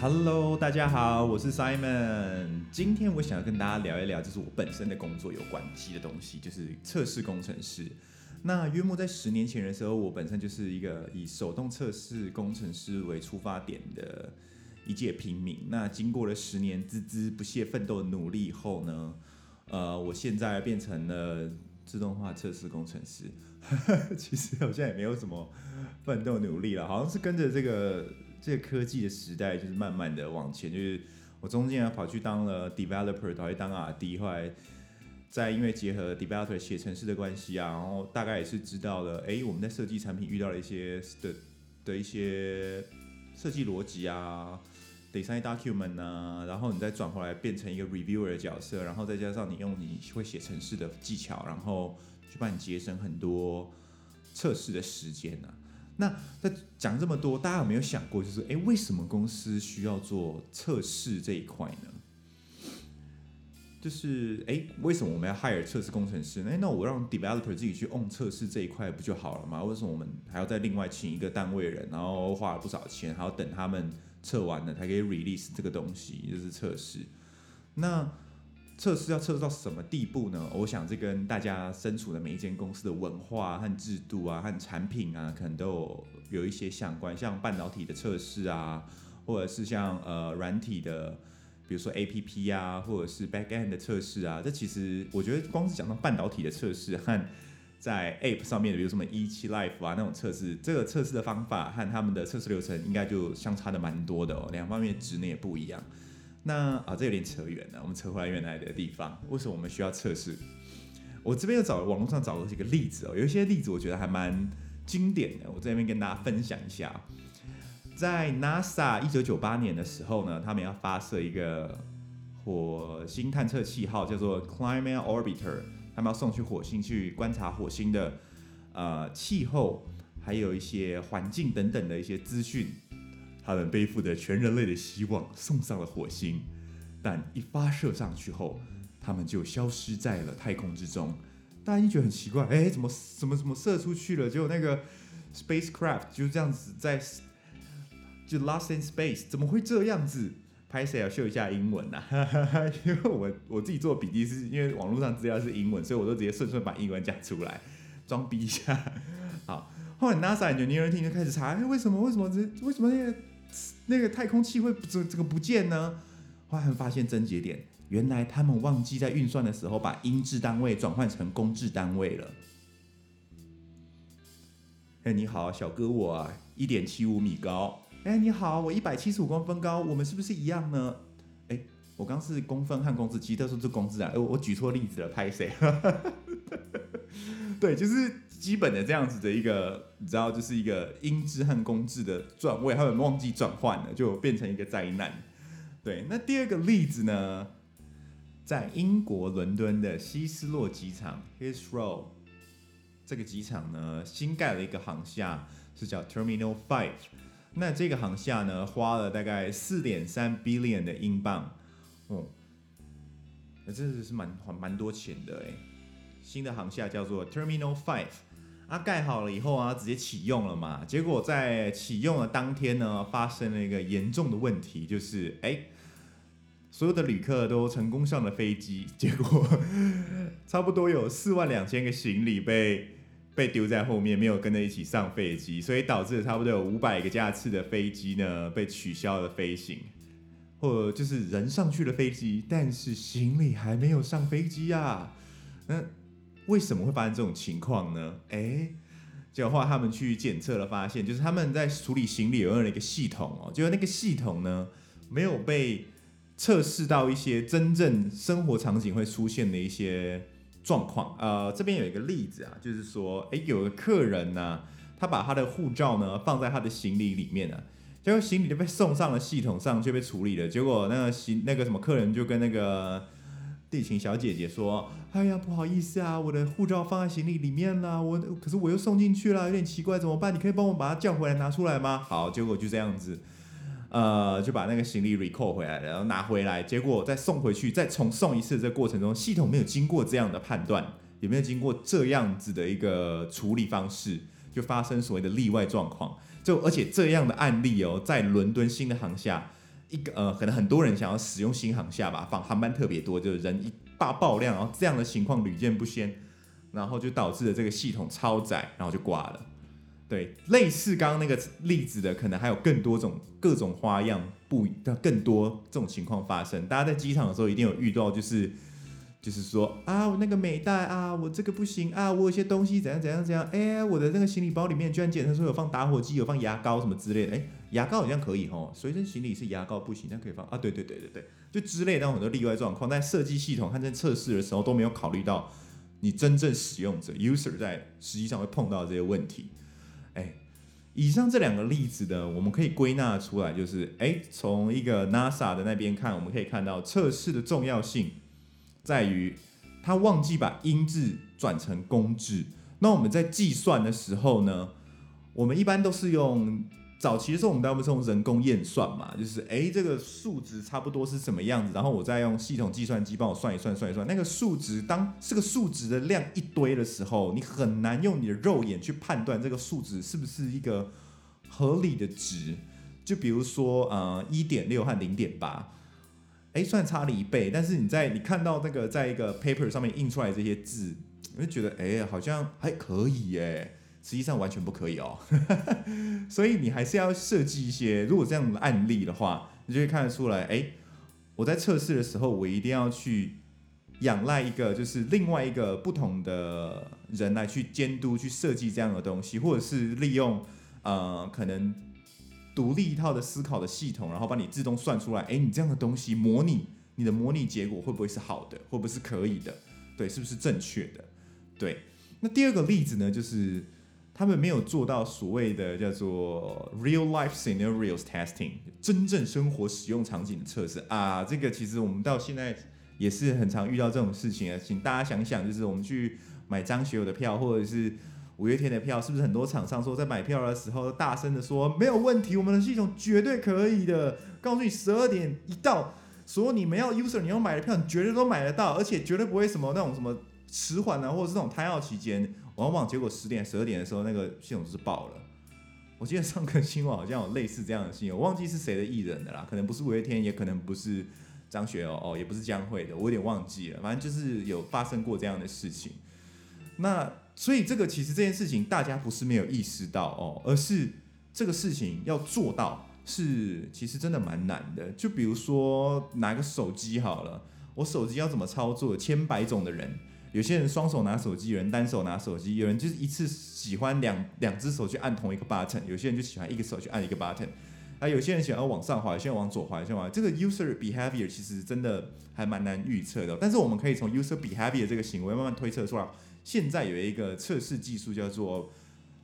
Hello，大家好，我是 Simon。今天我想要跟大家聊一聊，就是我本身的工作有关系的东西，就是测试工程师。那约莫在十年前的时候，我本身就是一个以手动测试工程师为出发点的一介平民。那经过了十年孜孜不懈奋斗的努力后呢，呃，我现在变成了自动化测试工程师。其实好像也没有什么奋斗努力了，好像是跟着这个这个科技的时代，就是慢慢的往前。就是我中间跑去当了 developer，跑去当 R&D，后来再因为结合 developer 写程式的关系啊，然后大概也是知道了，哎，我们在设计产品遇到了一些的的一些设计逻辑啊，design document 啊，然后你再转回来变成一个 reviewer 的角色，然后再加上你用你会写程式的技巧，然后。去帮你节省很多测试的时间呢。那在讲这么多，大家有没有想过，就是哎，为什么公司需要做测试这一块呢？就是哎，为什么我们要 hire 测试工程师？哎，那我让 developer 自己去 on 测试这一块不就好了吗？为什么我们还要再另外请一个单位人，然后花了不少钱，还要等他们测完了才可以 release 这个东西，就是测试？那测试要测试到什么地步呢？我想这跟大家身处的每一间公司的文化和制度啊，和产品啊，可能都有有一些相关。像半导体的测试啊，或者是像呃软体的，比如说 A P P 啊，或者是 Back End 的测试啊，这其实我觉得光是讲到半导体的测试和在 App 上面的，比如什么一期 Life 啊那种测试，这个测试的方法和他们的测试流程应该就相差的蛮多的哦，两方面职能也不一样。那啊，这有点扯远了。我们扯回来原来的地方，为什么我们需要测试？我这边又找网络上找了几个例子哦，有一些例子我觉得还蛮经典的，我这边跟大家分享一下。在 NASA 一九九八年的时候呢，他们要发射一个火星探测器号，叫做 Climate Orbiter，他们要送去火星去观察火星的呃气候，还有一些环境等等的一些资讯。他们背负着全人类的希望送上了火星，但一发射上去后，他们就消失在了太空之中。大家一觉得很奇怪，哎，怎么怎么怎么射出去了？结果那个 spacecraft 就这样子在就 lost in space，怎么会这样子？拍谁要秀一下英文呐？因为我我自己做笔记是因为网络上资料是英文，所以我都直接顺顺把英文讲出来，装逼一下。好，后来 NASA 就 New Team 就开始查，哎，为什么为什么这为什么那个？那个太空气会这这个不见呢？后来发现症结点，原来他们忘记在运算的时候把英制单位转换成公制单位了。哎，你好，小哥，我啊一点七五米高。哎，你好，我一百七十五公分高，我们是不是一样呢？哎，我刚是公分和公制，其实都是公制啊。哎，我举错例子了，拍谁？对，就是。基本的这样子的一个，你知道，就是一个英制和公制的转位，他们忘记转换了，就变成一个灾难。对，那第二个例子呢，在英国伦敦的希斯洛机场 （Heathrow） 这个机场呢，新盖了一个航厦，是叫 Terminal Five。那这个航厦呢，花了大概四点三 billion 的英镑，哦，那真的是蛮还蛮多钱的哎。新的航厦叫做 Terminal Five。啊，盖好了以后啊，直接启用了嘛。结果在启用的当天呢，发生了一个严重的问题，就是哎，所有的旅客都成功上了飞机，结果差不多有四万两千个行李被被丢在后面，没有跟着一起上飞机，所以导致差不多有五百个架次的飞机呢被取消了飞行，或者就是人上去了飞机，但是行李还没有上飞机啊，那。为什么会发生这种情况呢？哎，结果后来他们去检测了，发现就是他们在处理行李有用了一个系统哦，结果那个系统呢没有被测试到一些真正生活场景会出现的一些状况。呃，这边有一个例子啊，就是说，哎，有个客人呢，他把他的护照呢放在他的行李里面啊，结果行李就被送上了系统上，就被处理了。结果那个行那个什么客人就跟那个。地勤小姐姐说：“哎呀，不好意思啊，我的护照放在行李里面了，我可是我又送进去了，有点奇怪，怎么办？你可以帮我把它叫回来拿出来吗？”好，结果就这样子，呃，就把那个行李 recall 回来了，然后拿回来，结果再送回去，再重送一次，这过程中系统没有经过这样的判断，也没有经过这样子的一个处理方式，就发生所谓的例外状况。就而且这样的案例哦，在伦敦新的航厦。一个呃，可能很多人想要使用新航下吧，放航班特别多，就是人一大爆量，然后这样的情况屡见不鲜，然后就导致了这个系统超载，然后就挂了。对，类似刚刚那个例子的，可能还有更多种各种花样，不更多这种情况发生。大家在机场的时候一定有遇到，就是就是说啊，我那个美袋啊，我这个不行啊，我有些东西怎样怎样怎样，哎，我的那个行李包里面居然检测说有放打火机，有放牙膏什么之类的，哎，牙膏好像可以哦，随身行李是牙膏不行，但可以放。啊，对对对对对，就之类的很多例外状况，在设计系统和在测试的时候都没有考虑到你真正使用者 user 在实际上会碰到这些问题。哎，以上这两个例子呢，我们可以归纳出来，就是哎，从一个 NASA 的那边看，我们可以看到测试的重要性在于，他忘记把音质转成公制。那我们在计算的时候呢，我们一般都是用。早期的时候，我们大部分是用人工验算嘛，就是哎，这个数值差不多是什么样子，然后我再用系统计算机帮我算一算，算一算那个数值。当这个数值的量一堆的时候，你很难用你的肉眼去判断这个数值是不是一个合理的值。就比如说，呃，一点六和零点八，哎，算差了一倍，但是你在你看到那个在一个 paper 上面印出来这些字，我就觉得哎，好像还可以哎。实际上完全不可以哦，所以你还是要设计一些。如果这样的案例的话，你就会看得出来，哎，我在测试的时候，我一定要去仰赖一个，就是另外一个不同的人来去监督、去设计这样的东西，或者是利用呃可能独立一套的思考的系统，然后帮你自动算出来，哎，你这样的东西模拟你的模拟结果会不会是好的，会不会是可以的？对，是不是正确的？对。那第二个例子呢，就是。他们没有做到所谓的叫做 real life scenarios testing，真正生活使用场景的测试啊。这个其实我们到现在也是很常遇到这种事情啊。请大家想想，就是我们去买张学友的票，或者是五月天的票，是不是很多厂商说在买票的时候大声的说没有问题，我们的系统绝对可以的，告诉你十二点一到，所有你们要 user 你要买的票，你绝对都买得到，而且绝对不会什么那种什么迟缓啊，或者是这种胎号期间。往往结果十点十二点的时候，那个系统就是爆了。我记得上个新闻好像有类似这样的新闻，我忘记是谁的艺人的啦，可能不是五月天，也可能不是张学友哦，也不是江蕙的，我有点忘记了。反正就是有发生过这样的事情。那所以这个其实这件事情大家不是没有意识到哦，而是这个事情要做到是其实真的蛮难的。就比如说拿个手机好了，我手机要怎么操作，千百种的人。有些人双手拿手机，有人单手拿手机，有人就是一次喜欢两两只手去按同一个 button，有些人就喜欢一个手去按一个 button，啊，有些人喜欢往上滑，有些人往左滑，有些人往这个 user behavior 其实真的还蛮难预测的，但是我们可以从 user behavior 这个行为慢慢推测出来。现在有一个测试技术叫做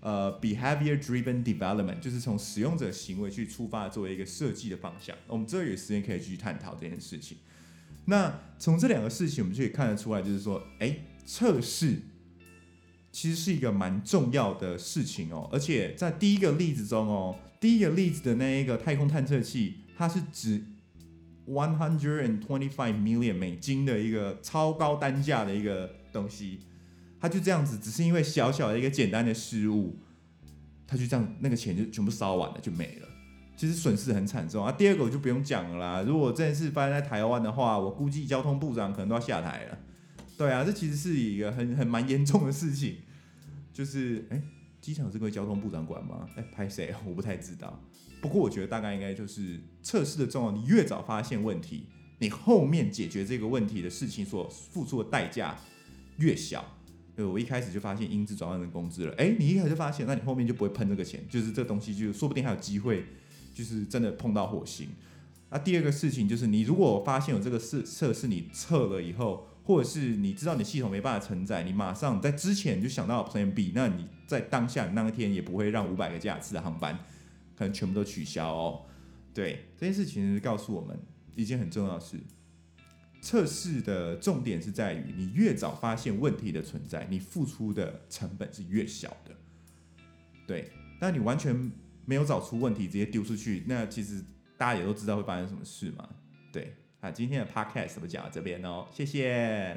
呃 behavior driven development，就是从使用者行为去出发作为一个设计的方向。我们这有时间可以继续探讨这件事情。那从这两个事情，我们就可以看得出来，就是说，哎，测试其实是一个蛮重要的事情哦。而且在第一个例子中哦，第一个例子的那一个太空探测器，它是指 one hundred and twenty five million 美金的一个超高单价的一个东西，他就这样子，只是因为小小的一个简单的失误，他就这样，那个钱就全部烧完了，就没了。其实损失很惨重啊！第二个我就不用讲了啦。如果这件事发生在台湾的话，我估计交通部长可能都要下台了。对啊，这其实是一个很很蛮严重的事情。就是，哎，机场是归交通部长管吗？哎，拍谁？我不太知道。不过我觉得大概应该就是测试的重要，你越早发现问题，你后面解决这个问题的事情所付出的代价越小。对，我一开始就发现音质转换成工资了。哎，你一开始就发现，那你后面就不会喷这个钱，就是这东西就说不定还有机会。就是真的碰到火星。那第二个事情就是，你如果发现有这个测测试，你测了以后，或者是你知道你系统没办法承载，你马上在之前就想到 Plan B，那你在当下那一天也不会让五百个架次的航班可能全部都取消哦。对，这件事情是告诉我们一件很重要的事：测试的重点是在于，你越早发现问题的存在，你付出的成本是越小的。对，但你完全。没有找出问题，直接丢出去，那其实大家也都知道会发生什么事嘛。对，啊，今天的 podcast 怎么讲到这边哦，谢谢。